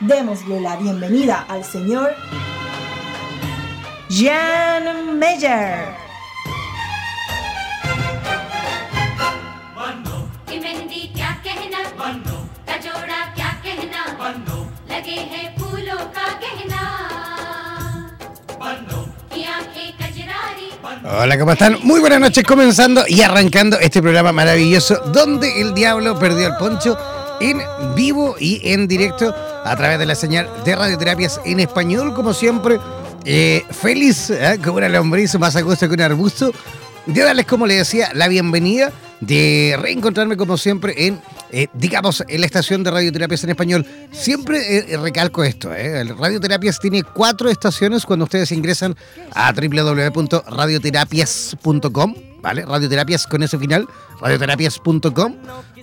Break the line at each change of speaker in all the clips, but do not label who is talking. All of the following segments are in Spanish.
Démosle la bienvenida al señor Jan Meyer.
Hola, ¿cómo están? Muy buenas noches, comenzando y arrancando este programa maravilloso donde el diablo perdió el poncho en vivo y en directo a través de la señal de radioterapias en español, como siempre. Eh, feliz, ¿eh? como una lombriz, más a gusto que un arbusto, de darles, como les decía, la bienvenida, de reencontrarme como siempre en eh, digamos, en la estación de radioterapias en español. Siempre eh, recalco esto, Radioterapias tiene cuatro estaciones cuando ustedes ingresan a www.radioterapias.com, ¿vale? Radioterapias con ese final, radioterapias.com.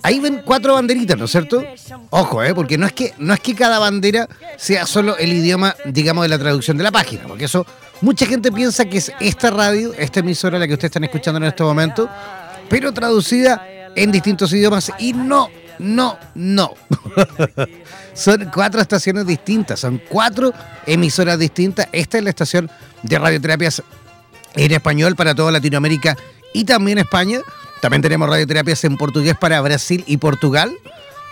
Ahí ven cuatro banderitas, ¿no es cierto? Ojo, ¿eh? Porque no es, que, no es que cada bandera sea solo el idioma, digamos, de la traducción de la página, porque eso, mucha gente piensa que es esta radio, esta emisora la que ustedes están escuchando en este momento, pero traducida en distintos idiomas y no, no, no. son cuatro estaciones distintas, son cuatro emisoras distintas. Esta es la estación de radioterapias en español para toda Latinoamérica y también España. También tenemos radioterapias en portugués para Brasil y Portugal.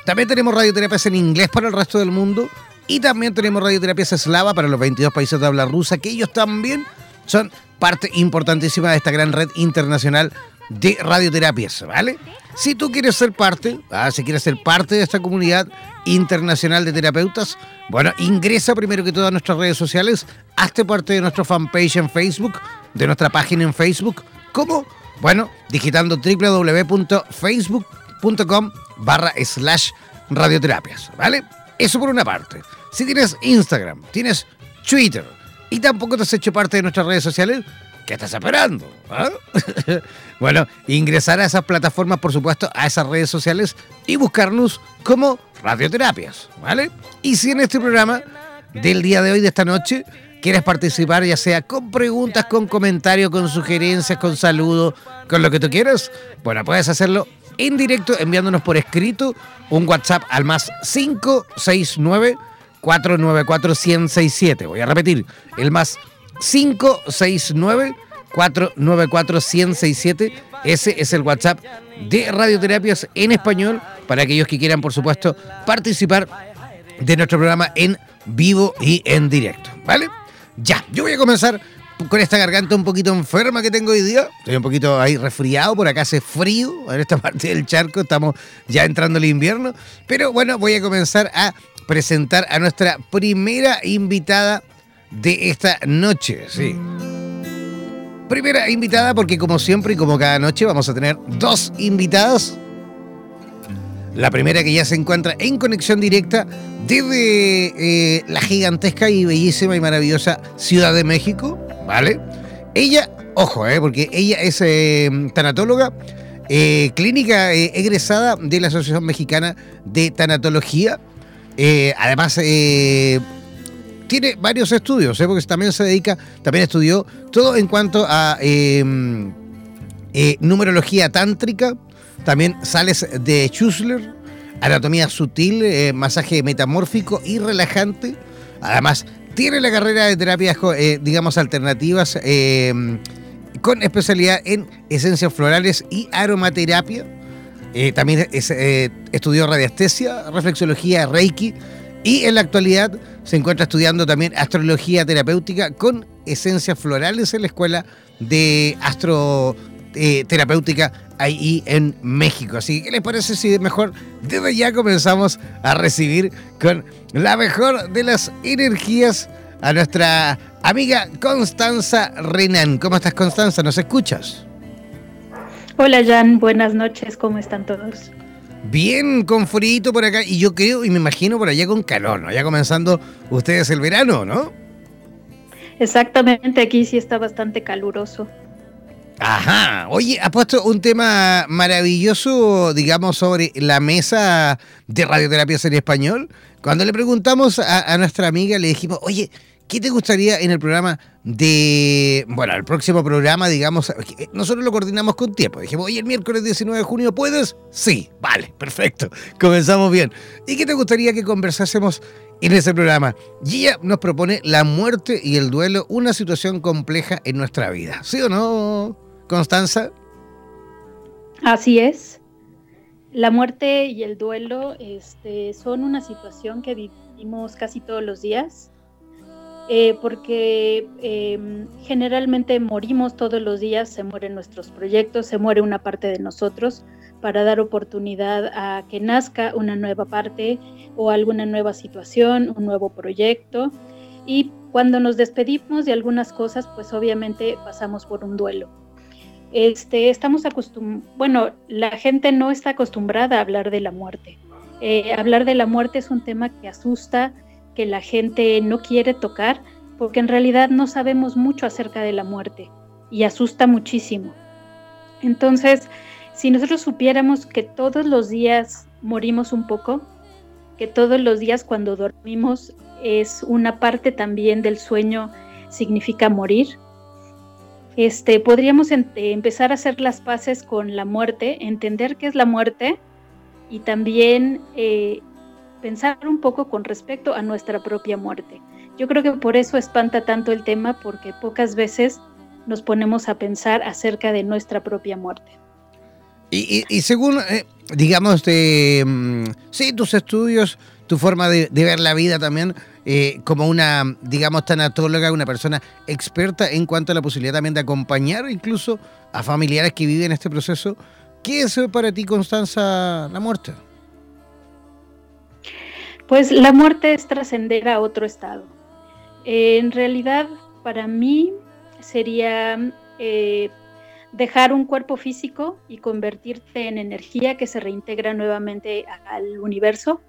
También tenemos radioterapias en inglés para el resto del mundo. Y también tenemos radioterapias eslava para los 22 países de habla rusa, que ellos también son parte importantísima de esta gran red internacional de radioterapias, ¿vale? Si tú quieres ser parte, ah, si quieres ser parte de esta comunidad internacional de terapeutas, bueno, ingresa primero que todo a nuestras redes sociales, hazte parte de nuestra fanpage en Facebook, de nuestra página en Facebook, ¿cómo? Bueno, digitando www.facebook.com barra slash radioterapias, ¿vale? Eso por una parte. Si tienes Instagram, tienes Twitter y tampoco te has hecho parte de nuestras redes sociales, ¿Qué estás esperando? ¿Ah? bueno, ingresar a esas plataformas, por supuesto, a esas redes sociales y buscarnos como radioterapias, ¿vale? Y si en este programa del día de hoy, de esta noche, quieres participar, ya sea con preguntas, con comentarios, con sugerencias, con saludos, con lo que tú quieras, bueno, puedes hacerlo en directo enviándonos por escrito un WhatsApp al más 569 494 1067. Voy a repetir, el más 569 494 1067 Ese es el WhatsApp de Radioterapias en español para aquellos que quieran, por supuesto, participar de nuestro programa en vivo y en directo. ¿Vale? Ya, yo voy a comenzar con esta garganta un poquito enferma que tengo hoy día. Estoy un poquito ahí resfriado, por acá hace frío en esta parte del charco, estamos ya entrando el invierno. Pero bueno, voy a comenzar a presentar a nuestra primera invitada de esta noche, sí. Primera invitada porque como siempre y como cada noche vamos a tener dos invitadas. La primera que ya se encuentra en conexión directa desde eh, la gigantesca y bellísima y maravillosa Ciudad de México, ¿vale? Ella, ojo, eh, porque ella es eh, tanatóloga, clínica egresada de la Asociación Mexicana de Tanatología. además, tiene varios estudios, porque también se dedica, también estudió todo en cuanto a em, numerología tántrica, también sales de Schussler, anatomía sutil, masaje metamórfico y relajante. Además, tiene la carrera de terapias, eh, digamos, alternativas eh, con especialidad en esencias florales y aromaterapia. Eh, también estudió radiestesia, reflexología, reiki y en la actualidad se encuentra estudiando también astrología terapéutica con esencias florales en la Escuela de Astroterapéutica ahí en México. Así que, ¿qué les parece si mejor desde ya comenzamos a recibir con la mejor de las energías a nuestra amiga Constanza Renan. ¿Cómo estás, Constanza? ¿Nos escuchas?
Hola, Jan. Buenas noches. ¿Cómo están todos?
Bien, con frío por acá. Y yo creo y me imagino por allá con calor, ¿no? Ya comenzando ustedes el verano, ¿no?
Exactamente. Aquí sí está bastante caluroso.
Ajá. Oye, ha puesto un tema maravilloso, digamos, sobre la mesa de radioterapias en español. Cuando le preguntamos a, nuestra amiga, le dijimos, oye, ¿qué te gustaría en el programa de. Bueno, el próximo programa, digamos, nosotros lo coordinamos con tiempo. Dijimos, oye, el miércoles 19 de junio, ¿puedes? Sí, vale, perfecto. Comenzamos bien. ¿Y qué te gustaría que conversásemos en ese programa? Ella nos propone la muerte y el duelo, una situación compleja en nuestra vida. ¿Sí o no? Constanza.
Así es. La muerte y el duelo este, son una situación que vivimos casi todos los días, eh, porque em, generalmente morimos todos los días, se mueren nuestros proyectos, se muere una parte de nosotros para dar oportunidad a que nazca una nueva parte o alguna nueva situación, un nuevo proyecto. Y cuando nos despedimos de algunas cosas, pues obviamente pasamos por un duelo. Este, estamos acostumbrados, bueno, la gente no está acostumbrada a hablar de la muerte. Eh, hablar de la muerte es un tema que asusta, que la gente no quiere tocar, porque en realidad no sabemos mucho acerca de la muerte y asusta muchísimo. Entonces, si nosotros supiéramos que todos los días morimos un poco, que todos los días cuando dormimos es una parte también del sueño significa morir, este, podríamos empezar a hacer las paces con la muerte, entender qué es la muerte y también eh, pensar un poco con respecto a nuestra propia muerte. Yo creo que por eso espanta tanto el tema, porque pocas veces nos ponemos a pensar acerca de nuestra propia muerte.
Y, según, eh, digamos, mm, sí, tus estudios, tu forma de, ver la vida también, eh, como una, digamos, tanatóloga, una persona experta en cuanto a la posibilidad también de acompañar incluso a familiares que viven este proceso. ¿Qué es para ti, Constanza, la muerte?
Pues la muerte es trascender a otro estado. en realidad, para mí sería eh, dejar un cuerpo físico y convertirte en energía que se reintegra nuevamente al universo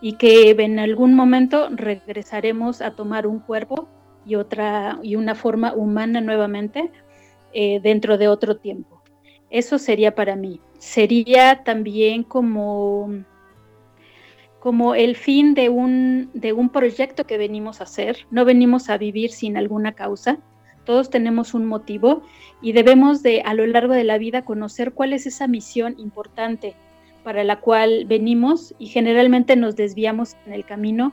y que en algún momento regresaremos a tomar un cuerpo y otra y una forma humana nuevamente eh, dentro de otro tiempo. Eso sería para mí. Sería también como como el fin de un, de un proyecto que venimos a hacer. No venimos a vivir sin alguna causa. Todos tenemos un motivo y debemos de a lo largo de la vida conocer cuál es esa misión importante para la cual venimos y generalmente nos desviamos en el camino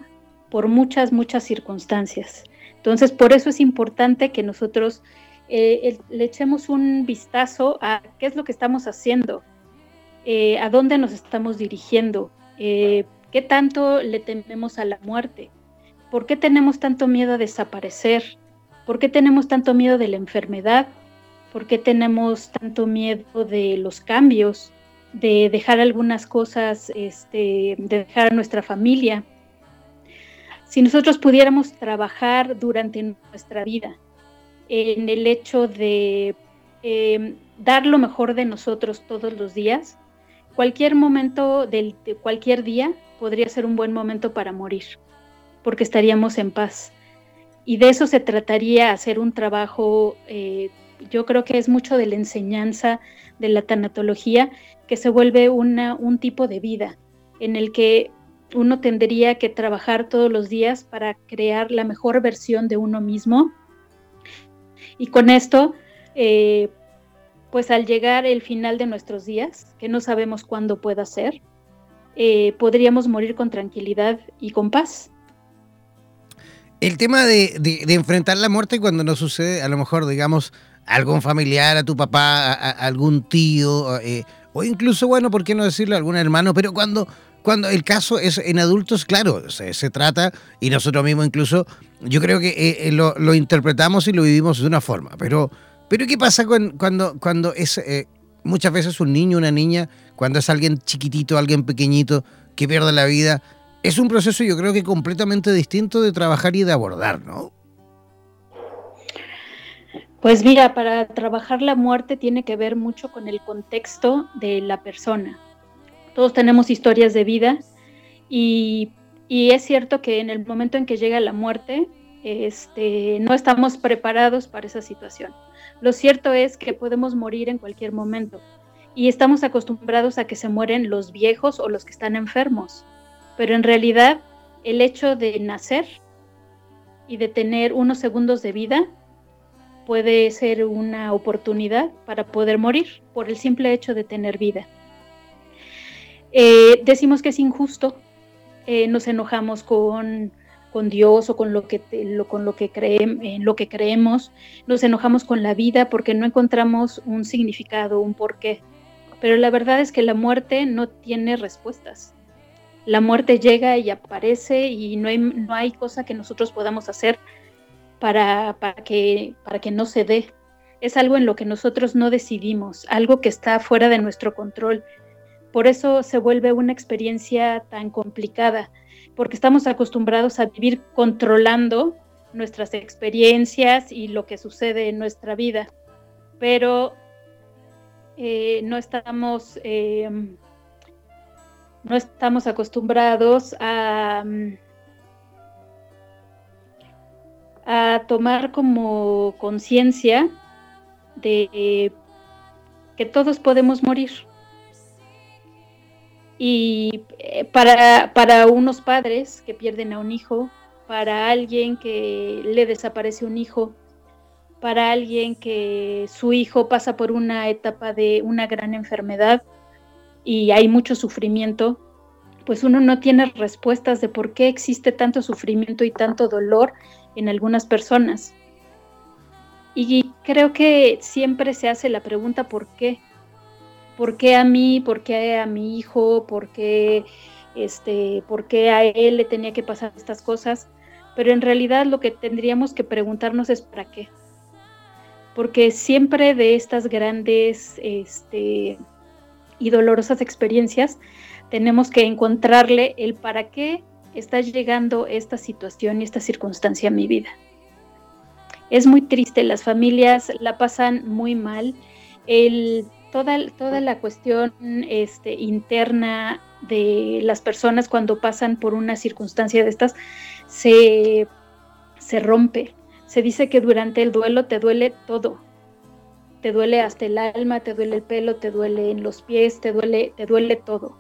por muchas, muchas circunstancias. Entonces, por eso es importante que nosotros eh, le echemos un vistazo a qué es lo que estamos haciendo, eh, a dónde nos estamos dirigiendo, eh, qué tanto le tememos a la muerte, por qué tenemos tanto miedo a desaparecer, por qué tenemos tanto miedo de la enfermedad, por qué tenemos tanto miedo de los cambios, de dejar algunas cosas, este, de dejar a nuestra familia. Si nosotros pudiéramos trabajar durante nuestra vida en el hecho de em, dar lo mejor de nosotros todos los días, cualquier momento del, de cualquier día podría ser un buen momento para morir, porque estaríamos en paz. Y de eso se trataría hacer un trabajo eh, yo creo que es mucho de la enseñanza de la tanatología que se vuelve una, un tipo de vida en el que uno tendría que trabajar todos los días para crear la mejor versión de uno mismo. Y con esto, eh, pues al llegar el final de nuestros días, que no sabemos cuándo pueda ser, eh, podríamos morir con tranquilidad y con paz.
El tema de, enfrentar la muerte cuando no sucede, a lo mejor, digamos, algún familiar, a tu papá, a, algún tío, eh, o incluso, bueno, ¿por qué no decirle a algún hermano? Pero cuando, cuando el caso es en adultos, claro, se, trata, y nosotros mismos incluso, yo creo que eh, eh, lo, interpretamos y lo vivimos de una forma, pero, pero ¿qué pasa cuando, cuando es muchas veces un niño, una niña, cuando es alguien chiquitito, alguien pequeñito que pierde la vida? Es un proceso yo creo que completamente distinto de trabajar y de abordar, ¿no?
Pues mira, para trabajar la muerte tiene que ver mucho con el contexto de la persona. Todos tenemos historias de vida y, es cierto que en el momento en que llega la muerte, este, no estamos preparados para esa situación. Lo cierto es que podemos morir en cualquier momento y estamos acostumbrados a que se mueren los viejos o los que están enfermos pero en realidad el hecho de nacer y de tener unos segundos de vida puede ser una oportunidad para poder morir por el simple hecho de tener vida. Eh, decimos que es injusto, eh, nos enojamos con, Dios o con lo que, con lo que, en lo que creemos, nos enojamos con la vida porque no encontramos un significado, un porqué. Pero la verdad es que la muerte no tiene respuestas la muerte llega y aparece y no hay, no hay cosa que nosotros podamos hacer para, para, que, para que no se dé. Es algo en lo que nosotros no decidimos, algo que está fuera de nuestro control. Por eso se vuelve una experiencia tan complicada, porque estamos acostumbrados a vivir controlando nuestras experiencias y lo que sucede en nuestra vida, pero eh, no estamos eh, no estamos acostumbrados a, mm, a tomar como conciencia de que todos podemos morir. Y eh, para, para unos padres que pierden a un hijo, para alguien que le desaparece un hijo, para alguien que su hijo pasa por una etapa de una gran enfermedad, y hay mucho sufrimiento, pues uno no tiene respuestas de por qué existe tanto sufrimiento y tanto dolor en algunas personas. Y creo que siempre se hace la pregunta ¿por qué? ¿Por qué a mí? ¿Por qué a mi hijo? ¿Por qué, este, ¿por qué a él le tenía que pasar estas cosas? Pero en realidad lo que tendríamos que preguntarnos es ¿para qué? Porque siempre de estas grandes este, y dolorosas experiencias, tenemos que encontrarle el para qué está llegando esta situación y esta circunstancia a mi vida. Es muy triste, las familias la pasan muy mal. El, toda, toda la cuestión este, interna de las personas cuando pasan por una circunstancia de estas se, se rompe. Se dice que durante el duelo te duele todo, te duele hasta el alma, te duele el pelo, te duele en los pies, te duele, te duele todo.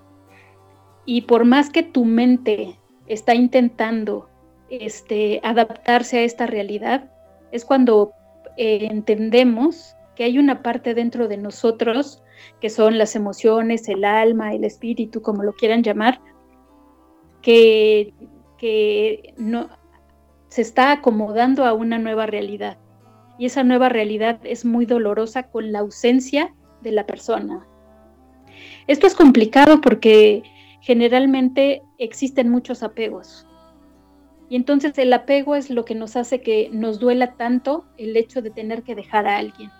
Y por más que tu mente está intentando este, adaptarse a esta realidad, es cuando eh, entendemos que hay una parte dentro de nosotros, que son las emociones, el alma, el espíritu, como lo quieran llamar, que, que no, se está acomodando a una nueva realidad y esa nueva realidad es muy dolorosa con la ausencia de la persona. Esto es complicado porque generalmente existen muchos apegos. Y entonces el apego es lo que nos hace que nos duela tanto el hecho de tener que dejar a alguien.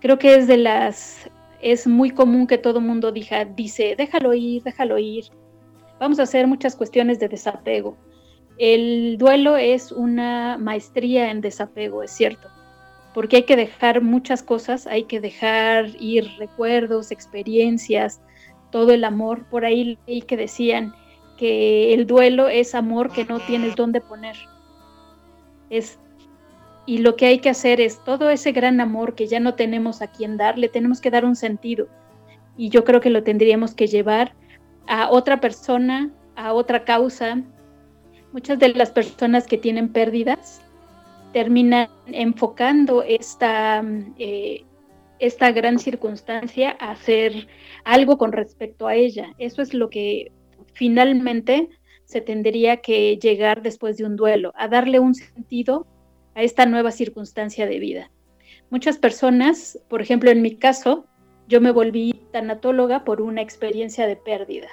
Creo que es de las es muy común que todo mundo diga, dice, déjalo ir, déjalo ir. Vamos a hacer muchas cuestiones de desapego. El duelo es una maestría en desapego, es cierto, porque hay que dejar muchas cosas, hay que dejar ir recuerdos, experiencias, todo el amor. Por ahí leí que decían que el duelo es amor que no tienes dónde poner. Es y lo que hay que hacer es todo ese gran amor que ya no tenemos a quien dar, le tenemos que dar un sentido. Y yo creo que lo tendríamos que llevar a otra persona, a otra causa. Muchas de las personas que tienen pérdidas terminan enfocando esta, eh, esta gran circunstancia a hacer algo con respecto a ella. Eso es lo que finalmente se tendría que llegar después de un duelo, a darle un sentido a esta nueva circunstancia de vida. Muchas personas, por ejemplo en mi caso, yo me volví tanatóloga por una experiencia de pérdida.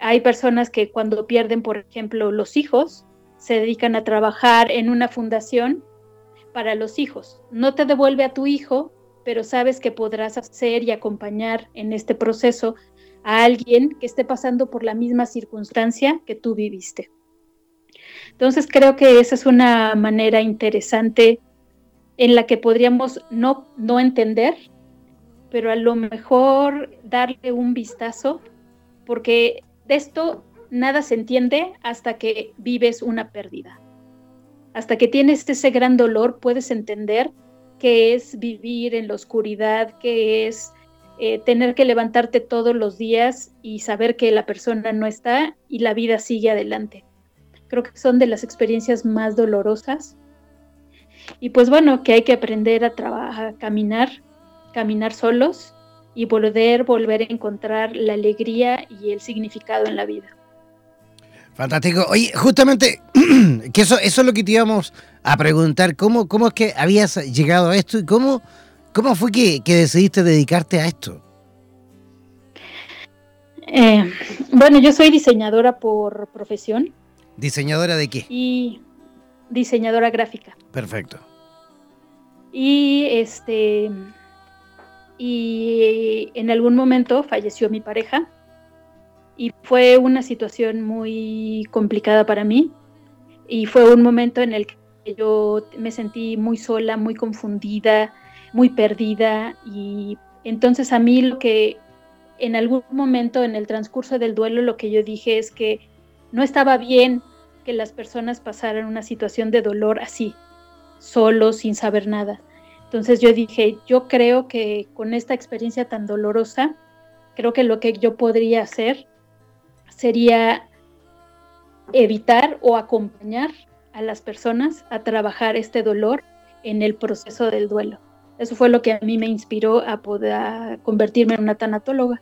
Hay personas que cuando pierden, por ejemplo, los hijos, se dedican a trabajar en una fundación para los hijos. No te devuelve a tu hijo, pero sabes que podrás hacer y acompañar en este proceso a alguien que esté pasando por la misma circunstancia que tú viviste. Entonces creo que esa es una manera interesante en la que podríamos no, no entender, pero a lo mejor darle un vistazo, porque de esto nada se entiende hasta que vives una pérdida. Hasta que tienes ese gran dolor, puedes entender qué es vivir en la oscuridad, qué es eh, tener que levantarte todos los días y saber que la persona no está y la vida sigue adelante. Creo que son de las experiencias más dolorosas. Y pues bueno, que hay que aprender a trabajar, a caminar, caminar solos y poder volver a encontrar la alegría y el significado en la vida.
Fantástico. Oye, justamente, que eso, eso es lo que te íbamos a preguntar. ¿Cómo, cómo es que habías llegado a esto y cómo, cómo fue que, decidiste dedicarte a esto?
Eh, bueno, yo soy diseñadora por profesión.
¿Diseñadora de qué?
Y diseñadora gráfica.
Perfecto.
Y este y en algún momento falleció mi pareja y fue una situación muy complicada para mí y fue un momento en el que yo me sentí muy sola, muy confundida, muy perdida y entonces a mí lo que en algún momento en el transcurso del duelo lo que yo dije es que no estaba bien que las personas pasaran una situación de dolor así, solo, sin saber nada. Entonces yo dije, yo creo que con esta experiencia tan dolorosa, creo que lo que yo podría hacer sería evitar o acompañar a las personas a trabajar este dolor en el proceso del duelo. Eso fue lo que a mí me inspiró a poder convertirme en una tanatóloga.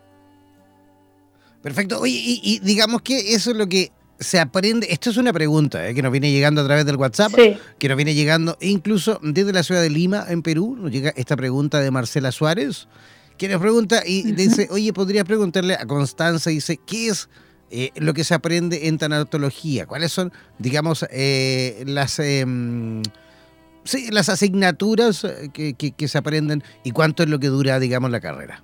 Perfecto. Oye, y, digamos que eso es lo que se aprende, esto es una pregunta eh, que nos viene llegando a través del WhatsApp, que nos viene llegando incluso desde la ciudad de Lima, en Perú, nos llega esta pregunta de Marcela Suárez, que nos pregunta y dice, oye, podría preguntarle a Constanza, dice, ¿qué es eh, lo que se aprende en tanatología? ¿Cuáles son, digamos, eh, las... Em, las asignaturas que, que se aprenden y cuánto es lo que dura, digamos, la carrera.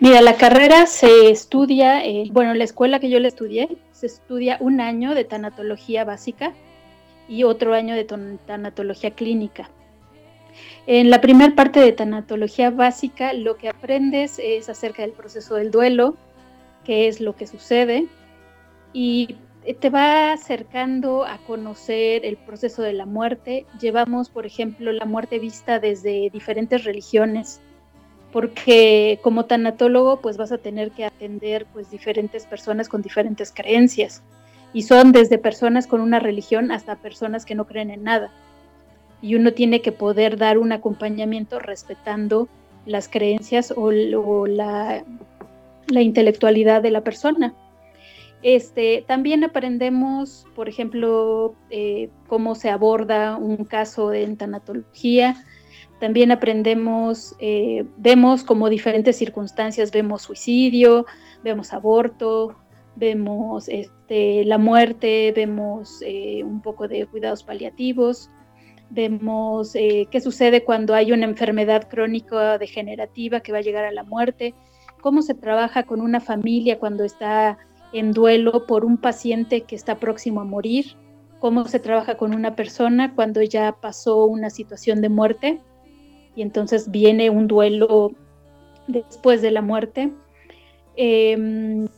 Mira, la carrera se estudia, eh, bueno, la escuela que yo le estudié, se estudia un año de tanatología básica y otro año de tanatología clínica. En la primera parte de tanatología básica, lo que aprendes es acerca del proceso del duelo, qué es lo que sucede, y te va acercando a conocer el proceso de la muerte. Llevamos, por ejemplo, la muerte vista desde diferentes religiones porque como tanatólogo pues vas a tener que atender pues diferentes personas con diferentes creencias y son desde personas con una religión hasta personas que no creen en nada. Y uno tiene que poder dar un acompañamiento respetando las creencias o, la, intelectualidad de la persona. Este, también aprendemos, por ejemplo, eh, cómo se aborda un caso en tanatología, también aprendemos, eh, vemos como diferentes circunstancias, vemos suicidio, vemos aborto, vemos este, la muerte, vemos eh, un poco de cuidados paliativos, vemos eh, qué sucede cuando hay una enfermedad crónica degenerativa que va a llegar a la muerte, cómo se trabaja con una familia cuando está en duelo por un paciente que está próximo a morir, cómo se trabaja con una persona cuando ya pasó una situación de muerte y entonces viene un duelo después de la muerte. Em,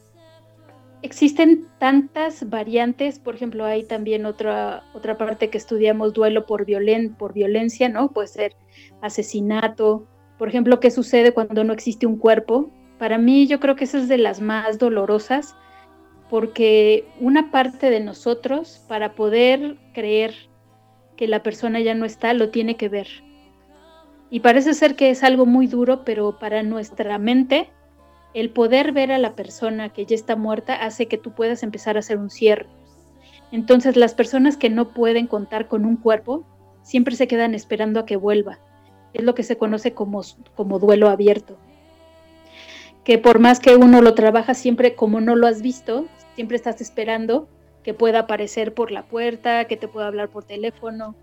existen tantas variantes, por ejemplo, hay también otra, otra parte que estudiamos duelo por, violen, por violencia, ¿no? Puede ser asesinato, por ejemplo, qué sucede cuando no existe un cuerpo. Para mí yo creo que esa es de las más dolorosas, porque una parte de nosotros, para poder creer que la persona ya no está, lo tiene que ver. Y parece ser que es algo muy duro, pero para nuestra mente el poder ver a la persona que ya está muerta hace que tú puedas empezar a hacer un cierre. Entonces las personas que no pueden contar con un cuerpo siempre se quedan esperando a que vuelva. Es lo que se conoce como, como duelo abierto. Que por más que uno lo trabaja siempre como no lo has visto, siempre estás esperando que pueda aparecer por la puerta, que te pueda hablar por teléfono.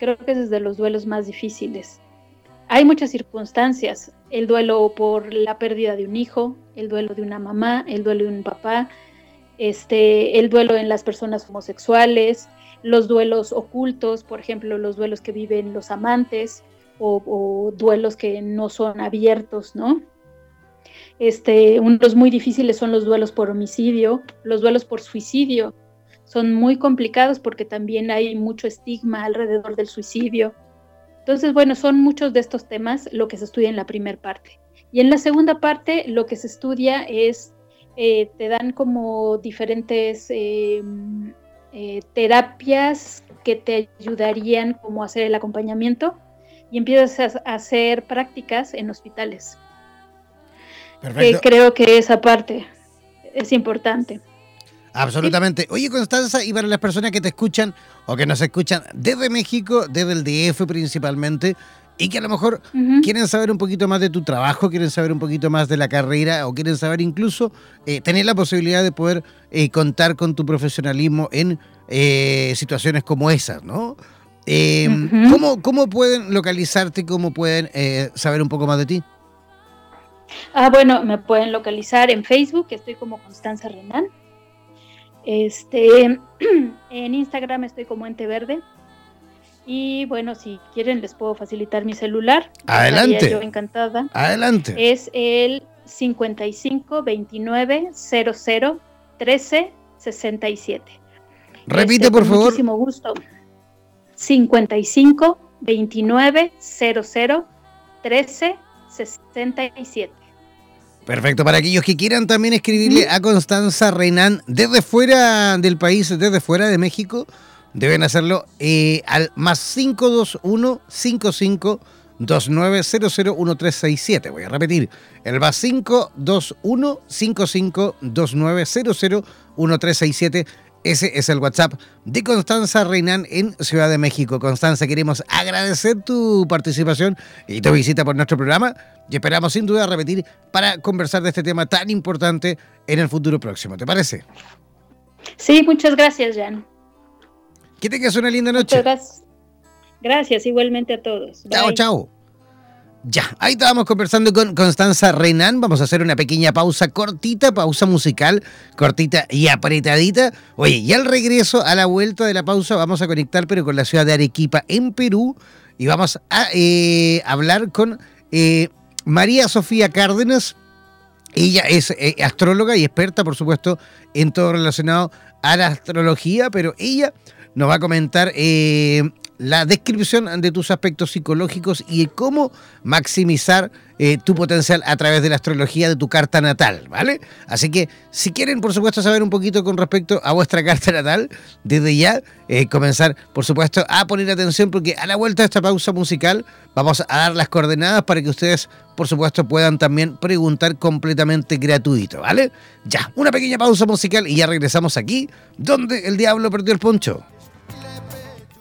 Creo que es de los duelos más difíciles. Hay muchas circunstancias, el duelo por la pérdida de un hijo, el duelo de una mamá, el duelo de un papá, este, el duelo en las personas homosexuales, los duelos ocultos, por ejemplo, los duelos que viven los amantes o, duelos que no son abiertos, ¿no? Este, unos muy difíciles son los duelos por homicidio, los duelos por suicidio. Son muy complicados porque también hay mucho estigma alrededor del suicidio. Entonces, bueno, son muchos de estos temas lo que se estudia en la primera parte. Y en la segunda parte lo que se estudia es, eh, te dan como diferentes em, eh, terapias que te ayudarían como a hacer el acompañamiento y empiezas a hacer prácticas en hospitales. Perfecto. creo que esa parte es importante.
Absolutamente. Oye, Constanza, y para las personas que te escuchan o que nos escuchan desde México, desde el DF principalmente, y que a lo mejor quieren saber un poquito más de tu trabajo, quieren saber un poquito más de la carrera o quieren saber incluso eh, tener la posibilidad de poder eh, contar con tu profesionalismo en eh, situaciones como esas, ¿no? ¿cómo, ¿Cómo pueden localizarte? ¿Cómo pueden saber un poco más de ti?
Ah, bueno, me pueden localizar en Facebook, estoy como Constanza Renan. Este, en Instagram estoy como Ente Verde. Y bueno, si quieren les puedo facilitar mi celular.
Adelante.
Yo encantada.
Adelante.
Es el 55 29 00 13 67.
Repite, por favor.
Muchísimo gusto. 55 29 00 13 67.
Perfecto, para aquellos que quieran también escribirle a Constanza Renan desde fuera del país, desde fuera de México, deben hacerlo eh, al más 521 55 29001367. Voy a repetir, el más 521 55 29001367 ese es el WhatsApp de Constanza Reinán en Ciudad de México. Constanza, queremos agradecer tu participación y tu visita por nuestro programa y esperamos sin duda repetir para conversar de este tema tan importante en el futuro próximo. ¿Te parece?
Sí, muchas gracias, Jan.
Que tengas una linda noche.
Muchas gracias. Gracias, igualmente a todos.
Chao, chao. Ya, ahí estábamos conversando con Constanza Renan. Vamos a hacer una pequeña pausa cortita, pausa musical, cortita y apretadita. Oye, y al regreso, a la vuelta de la pausa, vamos a conectar, pero con la ciudad de Arequipa, en Perú, y vamos a eh, hablar con eh, María Sofía Cárdenas. Ella es eh, astróloga y experta, por supuesto, en todo relacionado a la astrología, pero ella nos va a comentar la descripción de tus aspectos psicológicos y cómo maximizar eh, tu potencial a través de la astrología de tu carta natal, ¿vale? Así que si quieren, por supuesto, saber un poquito con respecto a vuestra carta natal, desde ya eh, comenzar, por supuesto, a poner atención porque a la vuelta de esta pausa musical vamos a dar las coordenadas para que ustedes, por supuesto, puedan también preguntar completamente gratuito, ¿vale? Ya, una pequeña pausa musical y ya regresamos aquí, donde el diablo perdió el poncho.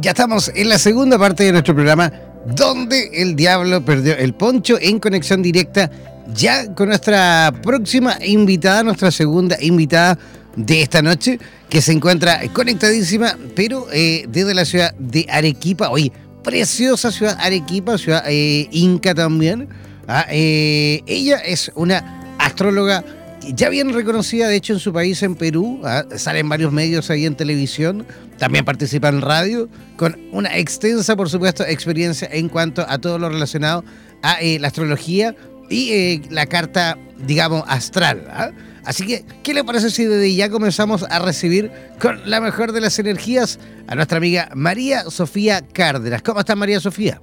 Ya, estamos en la segunda parte de nuestro programa donde el diablo perdió el poncho en conexión directa ya con nuestra próxima invitada, nuestra segunda invitada de esta noche, que se encuentra conectadísima, pero eh, desde la ciudad de Arequipa, oye, preciosa ciudad Arequipa, ciudad eh, inca también. Ah, eh, ella es una astróloga ya bien reconocida, de hecho, en su país, en Perú. ¿ah? Salen varios medios ahí en televisión. También participa en radio, con una extensa, por supuesto, experiencia en cuanto a todo lo relacionado a eh, la astrología y eh, la carta, digamos, astral. ¿ah? Así que, ¿qué le parece si desde ya comenzamos a recibir con la mejor de las energías a nuestra amiga María Sofía Cárdenas? ¿Cómo está María Sofía?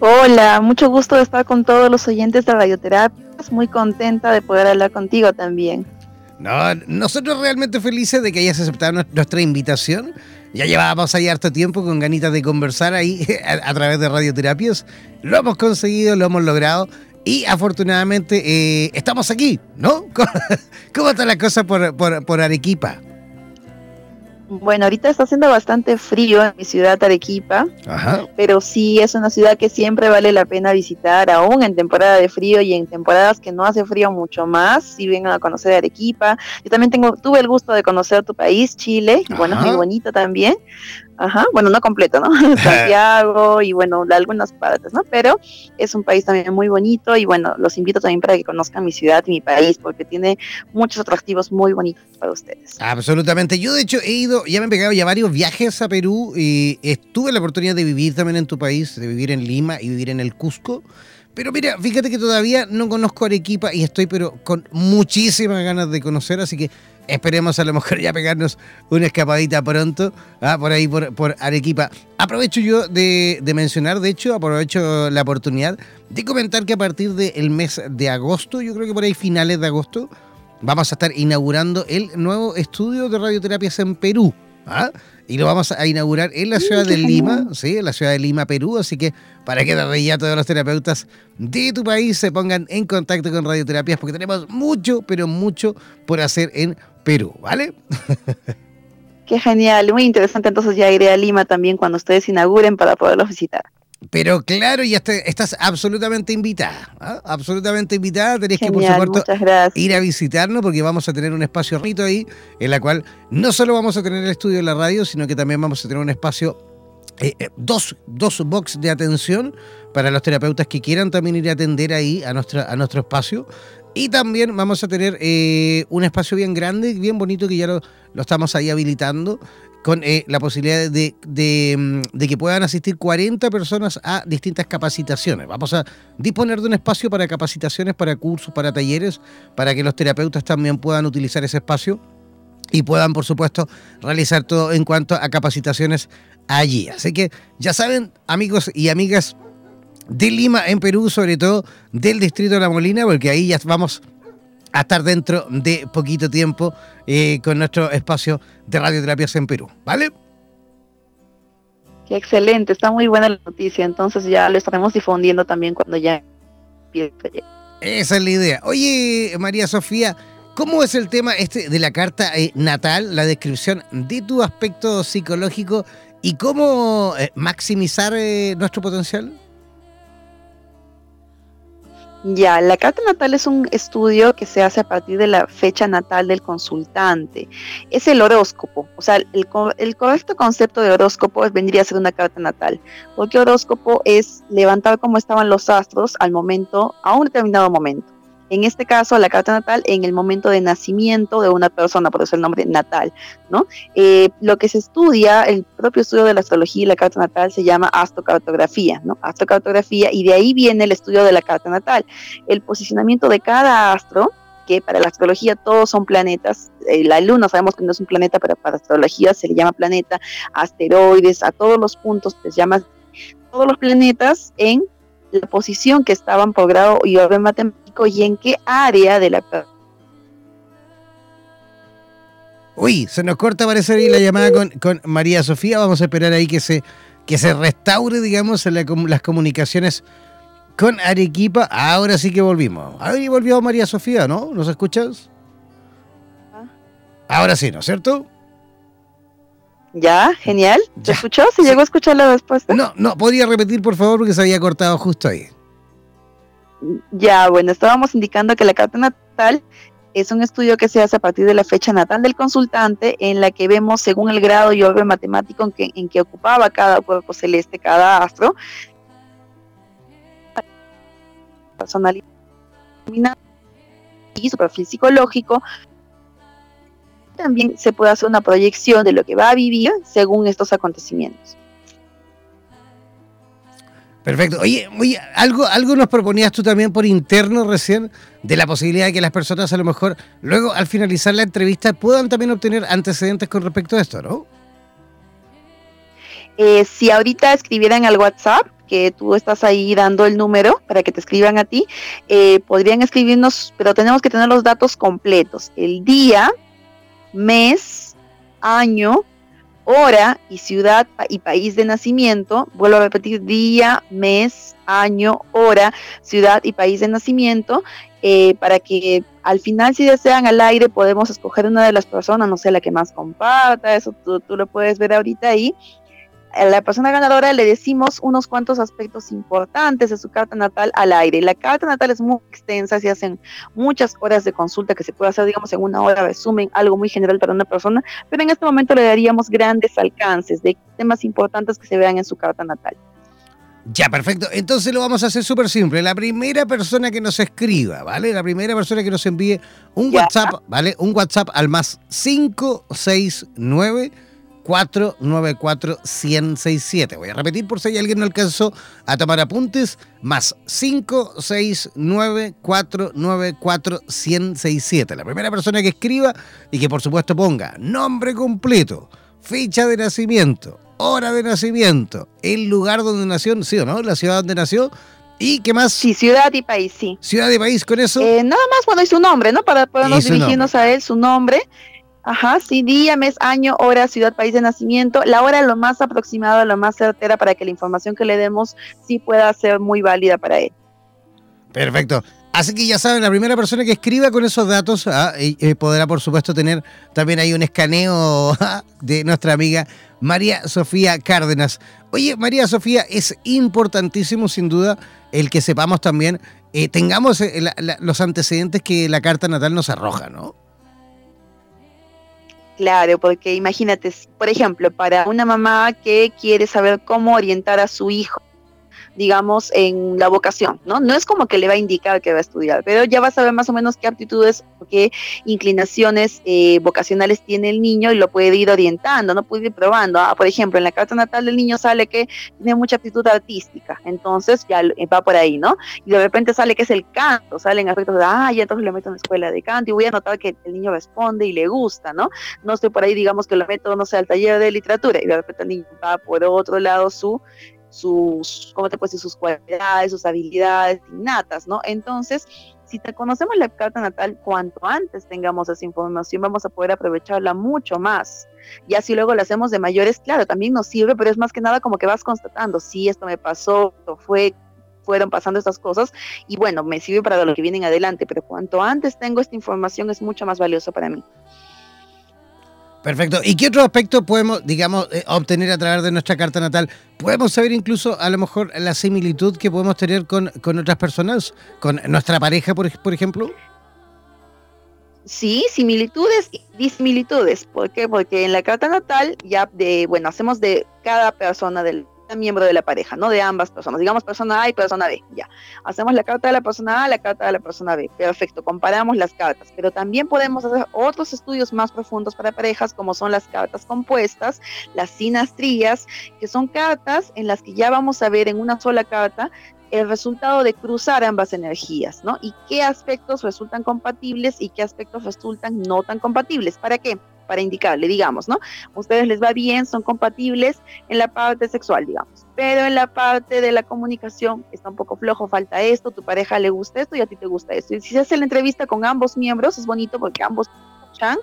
Hola, mucho gusto de estar con todos los oyentes de Radioterapia. Muy contenta de poder hablar contigo también.
No, nosotros realmente felices de que hayas aceptado nuestra invitación. Ya llevábamos ahí harto tiempo con ganitas de conversar ahí a, través de radioterapias. Lo hemos conseguido, lo hemos logrado y afortunadamente eh, estamos aquí, ¿no? ¿Cómo, está la cosa por, por, por Arequipa?
Bueno, ahorita está haciendo bastante frío en mi ciudad Arequipa, pero sí es una ciudad que siempre vale la pena visitar, aún en temporada de frío y en temporadas que no hace frío mucho más, si vengan a conocer Arequipa. Yo también tengo, tuve el gusto de conocer tu país, Chile, bueno, es muy bonito también, Ajá, bueno, no completo, ¿no? Santiago y bueno, algunas partes, ¿no? Pero es un país también muy bonito y bueno, los invito también para que conozcan mi ciudad y mi país porque tiene muchos atractivos muy bonitos para ustedes.
Absolutamente. Yo de hecho he ido, ya me he pegado ya varios viajes a Perú y estuve la oportunidad de vivir también en tu país, de vivir en Lima y vivir en el Cusco. Pero mira, fíjate que todavía no conozco Arequipa y estoy pero con muchísimas ganas de conocer, así que Esperemos a lo mejor ya pegarnos una escapadita pronto, ¿ah? por ahí, por, Arequipa. Aprovecho yo de, mencionar, de hecho, aprovecho la oportunidad de comentar que a partir del mes de agosto, yo creo que por ahí finales de agosto, vamos a estar inaugurando el nuevo estudio de radioterapias en Perú. ¿ah? y lo vamos a inaugurar en la ciudad de Lima, ¿sí? en la ciudad de Lima, Perú. Así que para que ya todos los terapeutas de tu país se pongan en contacto con radioterapias, porque tenemos mucho, pero mucho por hacer en Perú, ¿vale?
Qué genial, muy interesante. Entonces ya iré a Lima también cuando ustedes inauguren para poderlos visitar.
Pero claro, ya estás absolutamente invitada, ¿ah? absolutamente invitada. Tenés que, por supuesto, ir a visitarnos porque vamos a tener un espacio rito ahí en la cual no solo vamos a tener el estudio de la radio, sino que también vamos a tener un espacio, eh, eh, dos, dos box de atención para los terapeutas que quieran también ir a atender ahí a, nuestra, a nuestro espacio. Y también vamos a tener eh, un espacio bien grande, bien bonito, que ya lo, lo estamos ahí habilitando, con eh, la posibilidad mm, de, que puedan asistir 40 personas a distintas capacitaciones. Vamos a disponer de un espacio para capacitaciones, para cursos, para talleres, para que los terapeutas también puedan utilizar ese espacio y puedan, por supuesto, realizar todo en cuanto a capacitaciones allí. Así que ya saben, amigos y amigas de Lima, en Perú, sobre todo del distrito de La Molina, porque ahí ya vamos a estar dentro de poquito tiempo eh, con nuestro espacio de radioterapias en Perú, ¿vale?
Qué excelente, está muy buena la noticia, entonces ya lo estaremos difundiendo también cuando ya empiece.
Esa es la idea. Oye, María Sofía, ¿cómo es el tema este de la carta eh, natal, la descripción de tu aspecto psicológico y cómo eh, maximizar nuestro potencial?
Ya, la carta natal es un estudio que se hace a partir de la fecha natal del consultante. Es el horóscopo, o sea, el, el, correcto concepto de horóscopo vendría a ser una carta natal, porque horóscopo es levantar cómo estaban los astros al momento, a un determinado momento en este caso la carta natal en el momento de nacimiento de una persona, por eso el nombre natal, ¿no? Eh, lo que se estudia, el propio estudio de la astrología y la carta natal se llama astrocartografía, ¿no? Astrocartografía y de ahí viene el estudio de la carta natal, el posicionamiento de cada astro que para la astrología todos son planetas. Eh, la luna sabemos que no es un planeta, pero para astrología se le llama planeta, asteroides, a todos los puntos se llama todos los planetas en la posición que estaban por grado y orden matemático y en qué área de la
Uy, se nos corta parece ahí la llamada con, María Sofía. Vamos a esperar ahí que se, que se restaure, digamos, las comunicaciones con Arequipa. Ahora sí que volvimos. Ahí volvió María Sofía, ¿no? ¿Nos escuchas? Ah. Ahora sí, ¿no es cierto?
Ya, genial. ¿Se escuchó? ¿Se llegó a escuchar la respuesta?
No, no, podría repetir por favor porque se había cortado justo ahí.
Ya, bueno, estábamos indicando que la carta natal es un estudio que se hace a partir de la fecha natal del consultante, en la que vemos según el grado y orden matemático en que, en que ocupaba cada cuerpo celeste, cada astro, personalidad y su perfil psicológico, también se puede hacer una proyección de lo que va a vivir según estos acontecimientos.
Perfecto. Oye, algo, algo nos proponías tú también por interno recién de la posibilidad de que las personas a lo mejor luego al finalizar la entrevista puedan también obtener antecedentes con respecto a esto, ¿no?
Eh, si ahorita escribieran al WhatsApp, que tú estás ahí dando el número para que te escriban a ti, eh, podrían escribirnos, pero tenemos que tener los datos completos. El día, mes, año, hora y ciudad y país de nacimiento. Vuelvo a repetir día, mes, año, hora, ciudad y país de nacimiento. Eh, para que al final si desean al aire podemos escoger una de las personas, no sé, la que más comparta, eso tú, tú lo puedes ver ahorita ahí, a la persona ganadora le decimos unos cuantos aspectos importantes de su carta natal al aire. La carta natal es muy extensa, se hacen muchas horas de consulta que se puede hacer, digamos, en una hora resumen, algo muy general para una persona, pero en este momento le daríamos grandes alcances de temas importantes que se vean en su carta natal.
Ya, perfecto. Entonces lo vamos a hacer súper simple. La primera persona que nos escriba, ¿vale? La primera persona que nos envíe un WhatsApp, ¿vale? Un WhatsApp al más 569 494-1067. Voy a repetir por si hay alguien no alcanzó a tomar apuntes. Más 569-494-1067. La primera persona que escriba y que por supuesto ponga nombre completo, fecha de nacimiento, hora de nacimiento, el lugar donde nació, sí o no, la ciudad donde nació. ¿Y qué más?
Sí, ciudad y país, sí.
Ciudad y país, con eso.
Eh, nada más, bueno, y su nombre, ¿no? Para podernos dirigirnos a él, su nombre Ajá, sí, día, mes, año, hora, ciudad, país de nacimiento. La hora lo más aproximado, lo más certera para que la información que le demos sí pueda ser muy válida para él.
Perfecto. Así que ya saben, la primera persona que escriba con esos datos ah, podrá, por supuesto, tener también ahí un escaneo ah, de nuestra amiga María Sofía Cárdenas. Oye, María Sofía, es importantísimo, sin duda, el que sepamos también, eh, tengamos eh, los antecedentes que la carta natal nos arroja, ¿no?
Claro, porque imagínate, por ejemplo, para una mamá que quiere saber cómo orientar a su hijo digamos, en la vocación, ¿no? No es como que le va a indicar que va a estudiar, pero ya va a saber más o menos qué aptitudes o qué inclinaciones eh, vocacionales tiene el niño y lo puede ir orientando, ¿no? Puede ir probando. Ah, por ejemplo, en la carta natal del niño sale que tiene mucha aptitud artística, entonces ya va por ahí, ¿no? Y de repente sale que es el canto, salen aspectos de, ah, ya entonces le meto en la escuela de canto y voy a notar que el niño responde y le gusta, ¿no? No estoy por ahí, digamos, que lo meto, no sé, al taller de literatura y de repente el niño va por otro lado su sus, ¿cómo te puedes decir? Sus cualidades, sus habilidades innatas, ¿no? Entonces, si te conocemos la carta natal, cuanto antes tengamos esa información, vamos a poder aprovecharla mucho más. Y así luego la hacemos de mayores, claro, también nos sirve, pero es más que nada como que vas constatando, sí, esto me pasó, esto fue, fueron pasando estas cosas, y bueno, me sirve para lo que vienen adelante, pero cuanto antes tengo esta información es mucho más valioso para mí.
Perfecto. ¿Y qué otro aspecto podemos, digamos, eh, obtener a través de nuestra carta natal? ¿Podemos saber incluso a lo mejor la similitud que podemos tener con, otras personas? ¿Con nuestra pareja, por, por ejemplo?
Sí, similitudes y disimilitudes. ¿Por qué? Porque en la carta natal ya de, bueno, hacemos de cada persona del miembro de la pareja, no de ambas personas. Digamos persona A y persona B. Ya. Hacemos la carta de la persona A, la carta de la persona B. Perfecto. Comparamos las cartas. Pero también podemos hacer otros estudios más profundos para parejas, como son las cartas compuestas, las sinastrías, que son cartas en las que ya vamos a ver en una sola carta el resultado de cruzar ambas energías, ¿no? Y qué aspectos resultan compatibles y qué aspectos resultan no tan compatibles. ¿Para qué? Para indicarle, digamos, ¿no? ustedes les va bien, son compatibles en la parte sexual, digamos, pero en la parte de la comunicación está un poco flojo, falta esto, tu pareja le gusta esto y a ti te gusta esto. Y si se hace la entrevista con ambos miembros, es bonito porque ambos escuchan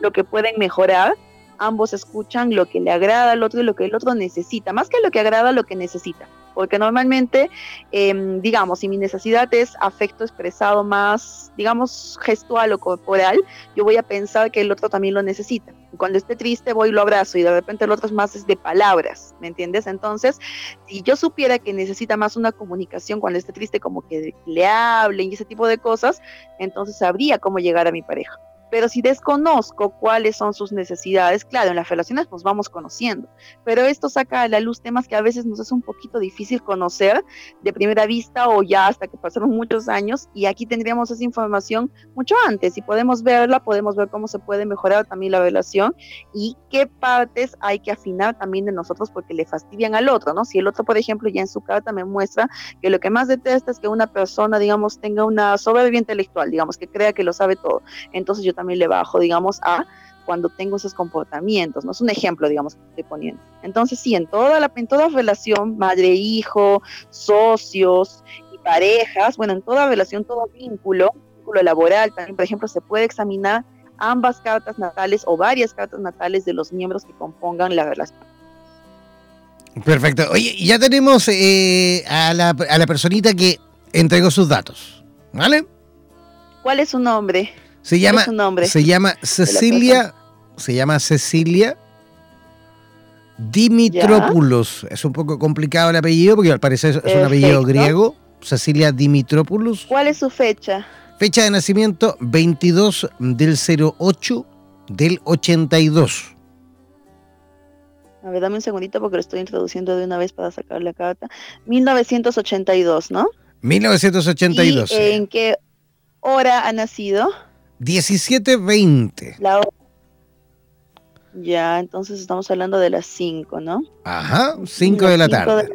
lo que pueden mejorar, ambos escuchan lo que le agrada al otro y lo que el otro necesita, más que lo que agrada, lo que necesita porque normalmente, em, digamos, si mi necesidad es afecto expresado más, digamos, gestual o corporal, yo voy a pensar que el otro también lo necesita. Cuando esté triste voy y lo abrazo y de repente el otro es más de palabras, ¿me entiendes? Entonces, si yo supiera que necesita más una comunicación cuando esté triste, como que le hablen y ese tipo de cosas, entonces sabría cómo llegar a mi pareja. Pero si desconozco cuáles son sus necesidades, claro, en las relaciones nos vamos conociendo, pero esto saca a la luz temas que a veces nos es un poquito difícil conocer de primera vista o ya hasta que pasaron muchos años y aquí tendríamos esa información mucho antes y podemos verla, podemos ver cómo se puede mejorar también la relación y qué partes hay que afinar también de nosotros porque le fastidian al otro, ¿no? Si el otro, por ejemplo, ya en su carta me muestra que lo que más detesta es que una persona, digamos, tenga una soberbia intelectual, digamos, que crea que lo sabe todo, entonces yo también le bajo, digamos, a cuando tengo esos comportamientos, ¿no? Es un ejemplo, digamos, que estoy poniendo. Entonces, sí, en toda, la, en toda relación, madre-hijo, socios y parejas, bueno, en toda relación, todo vínculo, vínculo laboral, también, por ejemplo, se puede examinar ambas cartas natales o varias cartas natales de los miembros que compongan la relación.
Perfecto. Oye, ya tenemos eh, a, la, a la personita que entregó sus datos, ¿vale?
¿Cuál es su nombre?
Se llama, se llama Cecilia, se llama Cecilia Dimitropoulos. Es un poco complicado el apellido porque al parecer es un apellido griego. Cecilia Dimitropoulos.
¿Cuál es su fecha?
Fecha de nacimiento 22 del 08 del 82.
A ver, dame un segundito porque lo estoy introduciendo de una vez para sacar la carta. 1982, ¿no?
1982.
¿En qué hora ha nacido?
17.20. La
Ya, entonces estamos hablando de las 5, ¿no?
Ajá, 5 de la tarde.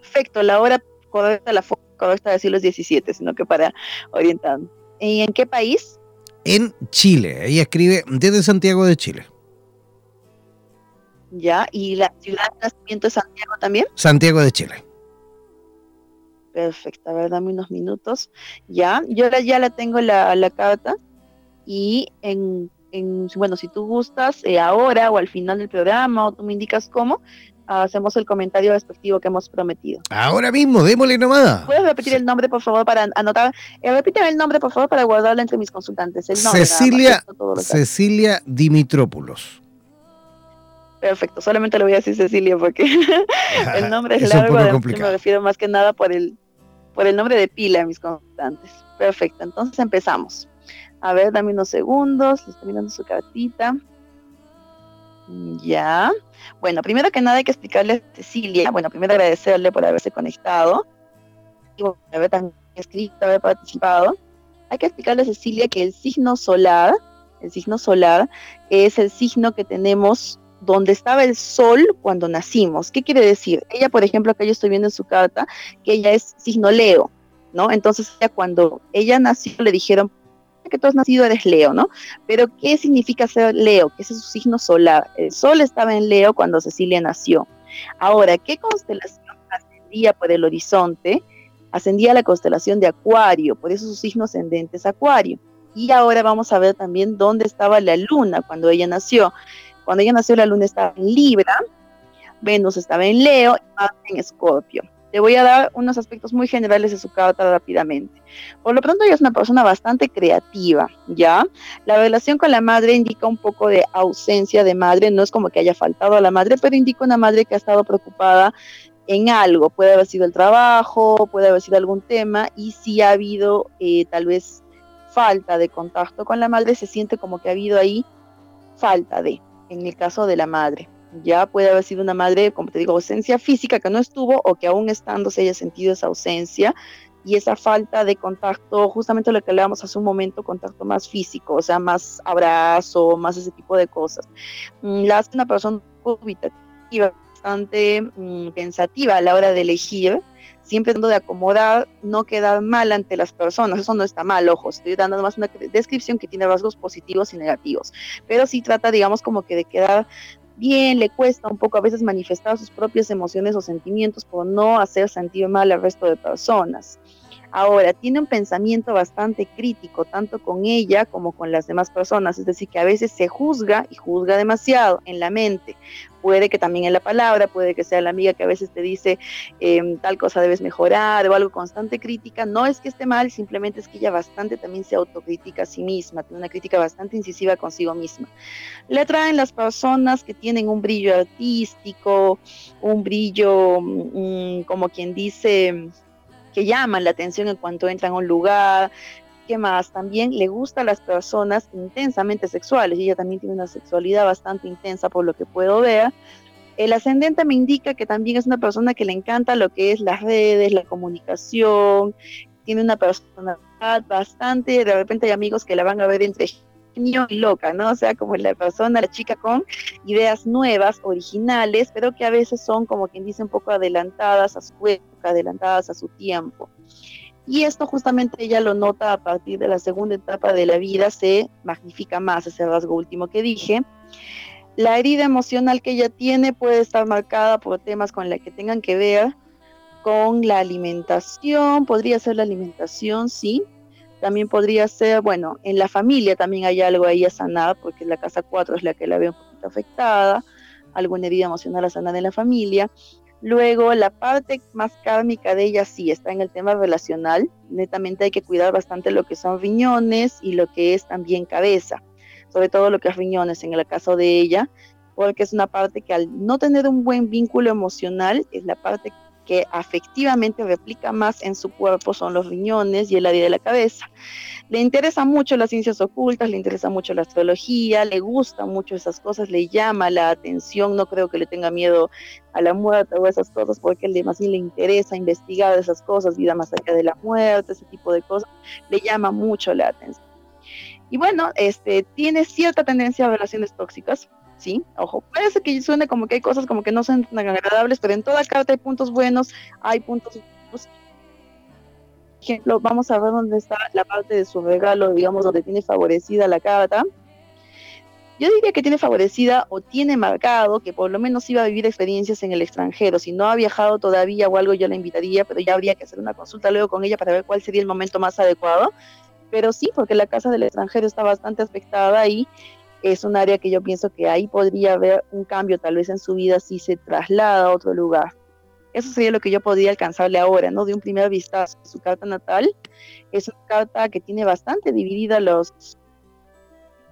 Perfecto, la hora correcta, la correcta de decirlo es 17, sino que para orientar. ¿Y en qué país?
En Chile. Ella escribe desde Santiago de Chile.
Ya, ¿y la ciudad de nacimiento es Santiago también?
Santiago de Chile.
Perfecto, a ver, dame unos minutos. Ya, yo ya la tengo la, la carta y en, en, bueno, si tú gustas, eh, ahora o al final del programa o tú me indicas cómo, hacemos el comentario respectivo que hemos prometido.
Ahora mismo, démosle nomás.
¿Puedes repetir el nombre, por favor, para anotar? Eh, repíteme el nombre, por favor, para guardarlo entre mis consultantes. El nombre,
Cecilia, Cecilia Dimitrópulos.
Perfecto, solamente le voy a decir Cecilia porque el nombre es, largo, me refiero más que nada por el, por el nombre de pila mis constantes. Perfecto, entonces empezamos. A ver, dame unos segundos, le estoy mirando su cartita. Ya. Bueno, primero que nada hay que explicarle a Cecilia, bueno, primero agradecerle por haberse conectado y por haber también escrito, haber participado. Hay que explicarle a Cecilia que el signo solar, el signo solar es el signo que tenemos donde estaba el sol cuando nacimos. ¿Qué quiere decir? Ella, por ejemplo, acá yo estoy viendo en su carta que ella es signo Leo, ¿no? Entonces, cuando ella nació le dijeron que tú has nacido eres Leo, ¿no? Pero ¿qué significa ser Leo? Que es su signo solar. El sol estaba en Leo cuando Cecilia nació. Ahora, ¿qué constelación ascendía por el horizonte? Ascendía la constelación de Acuario, por eso su signo ascendente es Acuario. Y ahora vamos a ver también dónde estaba la luna cuando ella nació. Cuando ella nació, la luna estaba en Libra, Venus estaba en Leo y Marte en Escorpio. Te voy a dar unos aspectos muy generales de su carta rápidamente. Por lo pronto ella es una persona bastante creativa, ¿ya? La relación con la madre indica un poco de ausencia de madre, no es como que haya faltado a la madre, pero indica una madre que ha estado preocupada en algo, puede haber sido el trabajo, puede haber sido algún tema, y si ha habido eh, tal vez falta de contacto con la madre, se siente como que ha habido ahí falta de, en el caso de la madre. Ya puede haber sido una madre, como te digo, ausencia física que no estuvo o que aún estando se haya sentido esa ausencia y esa falta de contacto, justamente lo que hablábamos hace un momento, contacto más físico, o sea, más abrazo, más ese tipo de cosas. Mm, la hace una persona bastante mm, pensativa a la hora de elegir, siempre tratando de acomodar, no quedar mal ante las personas. Eso no está mal, ojo, estoy dando más una descripción que tiene rasgos positivos y negativos, pero sí trata, digamos, como que de quedar bien, le cuesta un poco a veces manifestar sus propias emociones o sentimientos por no hacer sentir mal al resto de personas. Ahora, tiene un pensamiento bastante crítico, tanto con ella como con las demás personas, es decir, que a veces se juzga y juzga demasiado en la mente. Puede que también en la palabra, puede que sea la amiga que a veces te dice em, tal cosa debes mejorar o algo constante crítica. No es que esté mal, simplemente es que ella bastante también se autocritica a sí misma, tiene una crítica bastante incisiva consigo misma. Le atraen las personas que tienen un brillo artístico, un brillo, mm, como quien dice, que llaman la atención en cuanto entran a un lugar. ¿Qué más? También le gusta a las personas intensamente sexuales. Ella también tiene una sexualidad bastante intensa por lo que puedo ver. El ascendente me indica que también es una persona que le encanta lo que es las redes, la comunicación, tiene una personalidad bastante, de repente hay amigos que la van a ver entre y loca, ¿no? O sea, como la persona, la chica con ideas nuevas, originales, pero que a veces son, como quien dice, un poco adelantadas a su época, adelantadas a su tiempo. Y esto justamente ella lo nota a partir de la segunda etapa de la vida, se magnifica más ese rasgo último que dije. La herida emocional que ella tiene puede estar marcada por temas con la que tengan que ver con la alimentación, podría ser la alimentación, sí, también podría ser, bueno, en la familia también hay algo ahí a sanar, porque la casa 4 es la que la ve un poquito afectada, alguna herida emocional a sanar en la familia. Luego, la parte más kármica de ella sí está en el tema relacional. Netamente hay que cuidar bastante lo que son riñones y lo que es también cabeza, sobre todo lo que es riñones en el caso de ella, porque es una parte que al no tener un buen vínculo emocional, es la parte que afectivamente replica más en su cuerpo son los riñones y el área de la cabeza. Le interesa mucho las ciencias ocultas, le interesa mucho la astrología, le gusta mucho esas cosas, le llama la atención, no creo que le tenga miedo a la muerte o esas cosas, porque le, más le interesa investigar esas cosas, vida más allá de la muerte, ese tipo de cosas, le llama mucho la atención. Y bueno, este, tiene cierta tendencia a relaciones tóxicas, ¿sí? Ojo, ser que suene como que hay cosas como que no son tan agradables, pero en toda carta hay puntos buenos, hay puntos Por ejemplo, vamos a ver dónde está la parte de su regalo, digamos, donde tiene favorecida la carta. Yo diría que tiene favorecida o tiene marcado que por lo menos iba a vivir experiencias en el extranjero. Si no ha viajado todavía o algo, yo la invitaría, pero ya habría que hacer una consulta luego con ella para ver cuál sería el momento más adecuado. Pero sí, porque la casa del extranjero está bastante afectada y es un área que yo pienso que ahí podría haber un cambio tal vez en su vida si se traslada a otro lugar. Eso sería lo que yo podría alcanzarle ahora, ¿no? De un primer vistazo. Su carta natal es una carta que tiene bastante dividida los,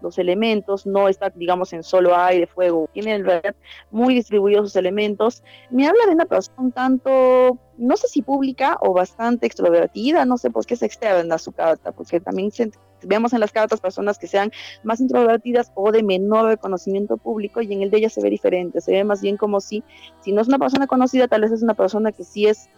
los elementos, no está, digamos, en solo aire, fuego, tiene en realidad muy distribuidos sus elementos. Me habla de una persona un tanto, no sé si pública o bastante extrovertida, no sé por qué es externa su carta, porque también vemos en las cartas personas que sean más introvertidas o de menor reconocimiento público y en el de ella se ve diferente, se ve más bien como si, si no es una persona conocida, tal vez es una persona que sí es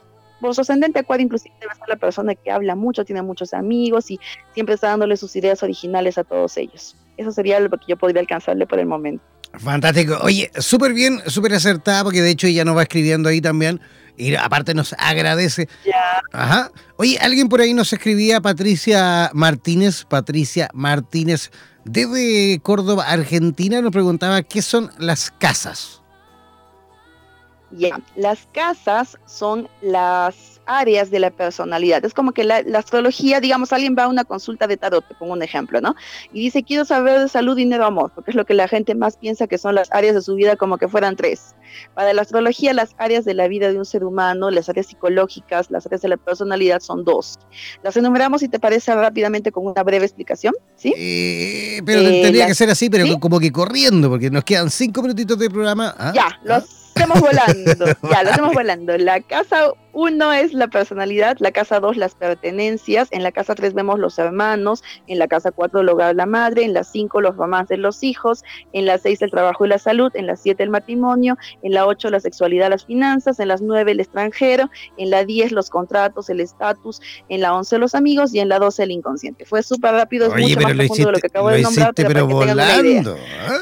por su ascendente acuario inclusive debe ser la persona que habla mucho, tiene muchos amigos y siempre está dándole sus ideas originales a todos ellos. Eso sería lo que yo podría alcanzarle por el momento.
Fantástico. Oye, súper bien, súper acertada, porque de hecho ella nos va escribiendo ahí también. Y aparte nos agradece.
Ya.
Ajá. Oye, alguien por ahí nos escribía, Patricia Martínez, Patricia Martínez, desde Córdoba, Argentina, nos preguntaba qué son las casas.
Ya, las casas son las áreas de la personalidad. Es como que la, astrología, digamos, alguien va a una consulta de tarot, te pongo un ejemplo, ¿no? Y dice, quiero saber de salud, dinero, amor, porque es lo que la gente más piensa que son las áreas de su vida como que fueran tres. Para la astrología, las áreas de la vida de un ser humano, las áreas psicológicas, las áreas de la personalidad son dos. Las enumeramos, si te parece, rápidamente con una breve explicación, ¿sí?
Eh, pero tendría que ser así, pero como que corriendo, porque nos quedan cinco minutitos de programa.
¿ah? Ya, los Hacemos volando. Ya, lo hacemos volando. La casa uno es la personalidad, la casa dos las pertenencias, en la casa tres vemos los hermanos, en la casa cuatro el hogar la madre, en la cinco los mamás de los hijos, en la seis el trabajo y la salud, en la siete el matrimonio, en la ocho la sexualidad, las finanzas, en las nueve el extranjero, en la diez los contratos, el estatus, en la once los amigos y en la doce el inconsciente. Fue súper rápido, es mucho más profundo de lo que acabo de nombrar,
pero, volando. ¿ah?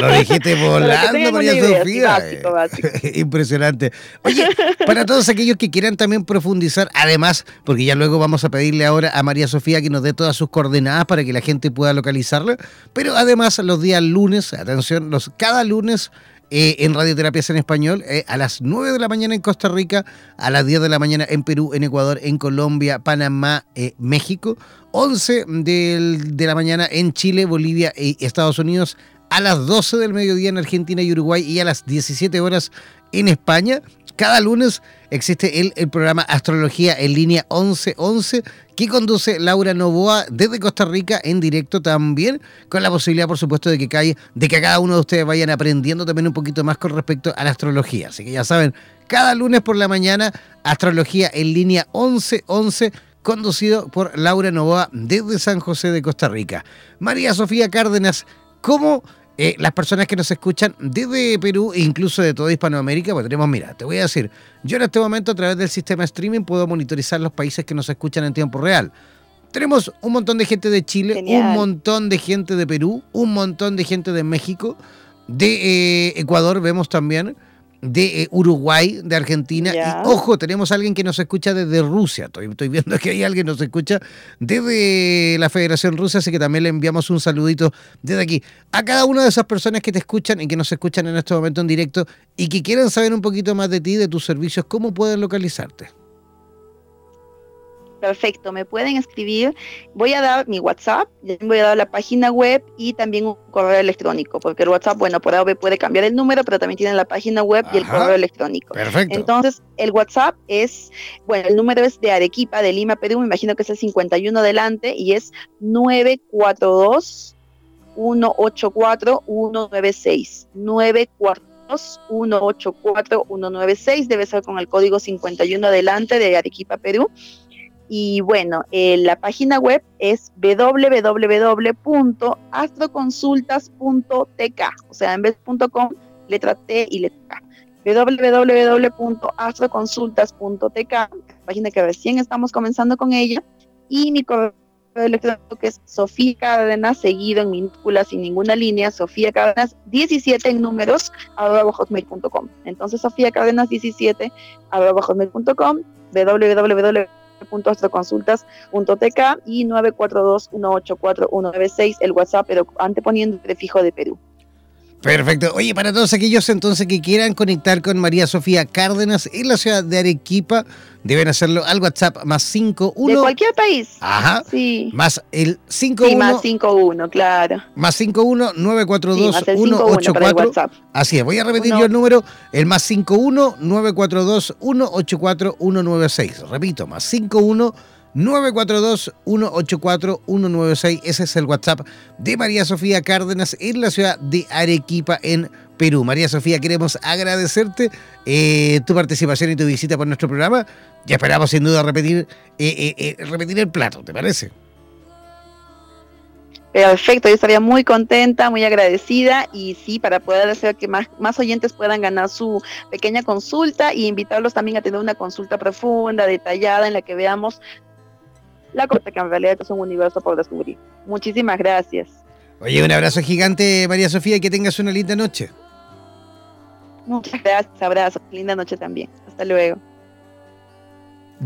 lo dijiste volando, María Sofía. Básico, básico. Impresionante. Oye, para todos aquellos que quieran también profundizar, además, porque ya luego vamos a pedirle ahora a María Sofía que nos dé todas sus coordenadas para que la gente pueda localizarla, pero además los días lunes, atención, los cada lunes eh, en Radioterapias en Español, eh, a las 9 de la mañana en Costa Rica, a las 10 de la mañana en Perú, en Ecuador, en Colombia, Panamá, eh, México, 11 de la mañana en Chile, Bolivia y Estados Unidos, a las 12 del mediodía en Argentina y Uruguay y a las 17 horas en España. Cada lunes existe el, programa Astrología en línea 1111 que conduce Laura Novoa desde Costa Rica en directo también, con la posibilidad, por supuesto, de que, cae, de que cada uno de ustedes vayan aprendiendo también un poquito más con respecto a la astrología. Así que ya saben, cada lunes por la mañana, Astrología en línea 1111 conducido por Laura Novoa desde San José de Costa Rica. María Sofía Cárdenas, ¿cómo eh, las personas que nos escuchan desde Perú e incluso de toda Hispanoamérica, pues tenemos, mira, te voy a decir, yo en este momento a través del sistema streaming puedo monitorizar los países que nos escuchan en tiempo real. Tenemos un montón de gente de Chile, un montón de gente de Perú, un montón de gente de México, de eh, Ecuador vemos también, de eh, Uruguay, de Argentina. Y ojo, tenemos a alguien que nos escucha desde Rusia. Estoy, estoy, viendo que hay alguien que nos escucha desde la Federación Rusa, así que también le enviamos un saludito desde aquí. A cada una de esas personas que te escuchan y que nos escuchan en este momento en directo y que quieran saber un poquito más de ti, de tus servicios, ¿cómo pueden localizarte?
Perfecto, me pueden escribir. Voy a dar mi WhatsApp, voy a dar la página web y también un correo electrónico, porque el WhatsApp, bueno, por ahora puede cambiar el número, pero también tiene la página web y el correo electrónico.
Perfecto.
Entonces, el WhatsApp es, bueno, el número es de Arequipa, de Lima, Perú, me imagino que es el 51 adelante y es 942 184 196 942 184 196 debe ser con el código 51 adelante de Arequipa, Perú. Y bueno, eh, la página web es www.astroconsultas.tk, o sea, en vez .com, letra T y letra K. www.astroconsultas.tk, página que recién estamos comenzando con ella, y mi correo electrónico que es Sofía Cárdenas, seguido en minúsculas sin ninguna línea, Sofía Cárdenas 17 en números, arroba hotmail.com. Entonces, Sofía Cárdenas 17 arroba hotmail.com, www astroconsultas.tk y 942-184-196 el WhatsApp, pero anteponiendo el prefijo de Perú.
Perfecto. Oye, para todos aquellos entonces que quieran conectar con María Sofía Cárdenas en la ciudad de Arequipa, deben hacerlo al WhatsApp más 51.
De cualquier país.
Ajá.
Sí.
Más el 51. Sí,
más 51, claro.
Más 51 942 184. Así es, voy a repetir yo el número, el más 51 942 184 196. Repito, más 51 942-184-196. Ese es el WhatsApp de María Sofía Cárdenas en la ciudad de Arequipa, en Perú. María Sofía, queremos agradecerte eh, tu participación y tu visita por nuestro programa. Ya esperamos sin duda repetir, eh, eh, repetir el plato, ¿te parece?
Perfecto, yo estaría muy contenta, muy agradecida y sí, para poder hacer que más, más oyentes puedan ganar su pequeña consulta e invitarlos también a tener una consulta profunda, detallada, en la que veamos la cosa que en realidad es un universo por descubrir. Muchísimas gracias.
Oye, un abrazo gigante, María Sofía, y que tengas una linda noche.
Muchas gracias, abrazo, linda noche también. Hasta luego.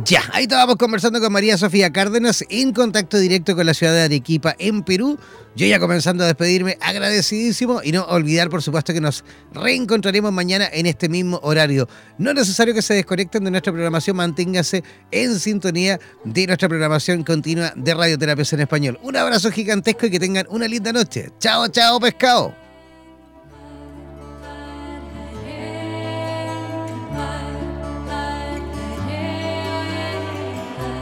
Ya, ahí estábamos conversando con María Sofía Cárdenas en contacto directo con la ciudad de Arequipa en Perú. Yo ya comenzando a despedirme, agradecidísimo y no olvidar por supuesto que nos reencontraremos mañana en este mismo horario. No es necesario que se desconecten de nuestra programación, manténgase en sintonía de nuestra programación continua de Radioterapias en Español. Un abrazo gigantesco y que tengan una linda noche. Chao, chao, pescado.